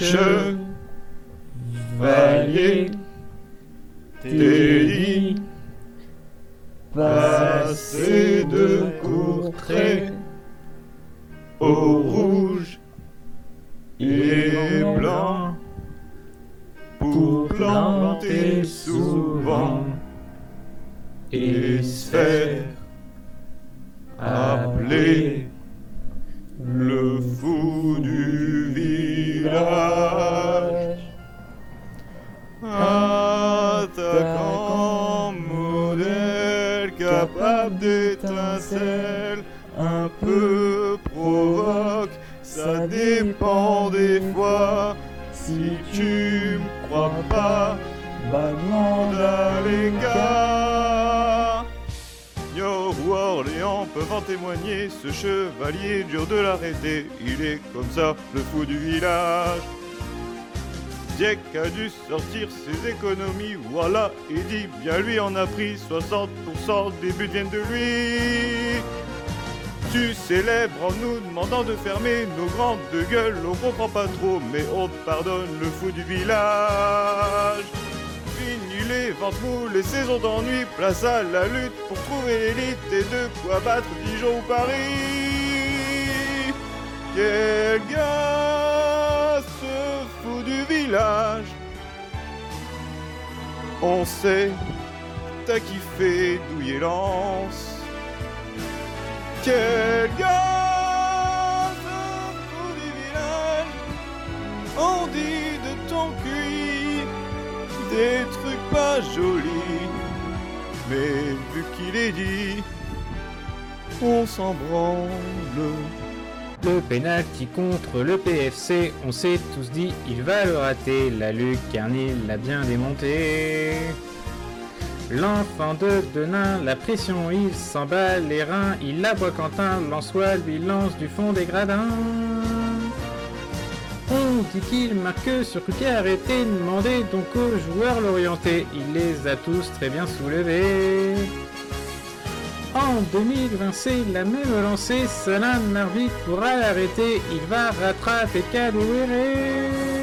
Chevalier Teddy Passé de courts traits Au rouge et blanc Pour planter souvent Et se faire appeler village. Attaquant, modèle capable d'étincelles, un peu provoque, ça dépend des fois. Si tu me crois pas, bah. Orléans peuvent en témoigner, ce chevalier dur de l'arrêter, il est comme ça, le fou du village. Dieck a dû sortir ses économies, voilà, et dit bien lui en a pris 60% des buts viennent de lui. Tu célèbres en nous demandant de fermer nos grandes de gueule, on comprend pas trop, mais on pardonne le fou du village. Les saisons d'ennui, place à la lutte pour trouver l'élite et de quoi battre Dijon ou Paris. Quel gars, ce fou du village. On sait, t'as kiffé douiller lance. Quel gars, ce fou du village. On dit de ton QI des pas jolis. Mais vu qu'il est dit, on s'en branle. Le penalty contre le PFC, on s'est tous dit il va le rater. La lucarne l'a bien démonté. L'enfant de Denain, la pression, il s'emballe les reins, il aboie Quentin, Lançois lui lance du fond des gradins. On dit qu'il marque sur coup qui a arrêté, demandez donc aux joueurs l'orienter, il les a tous très bien soulevés. En 2020, c'est la même lancée, Salin Narvik pourra l'arrêter, il va rattraper Cadouéré.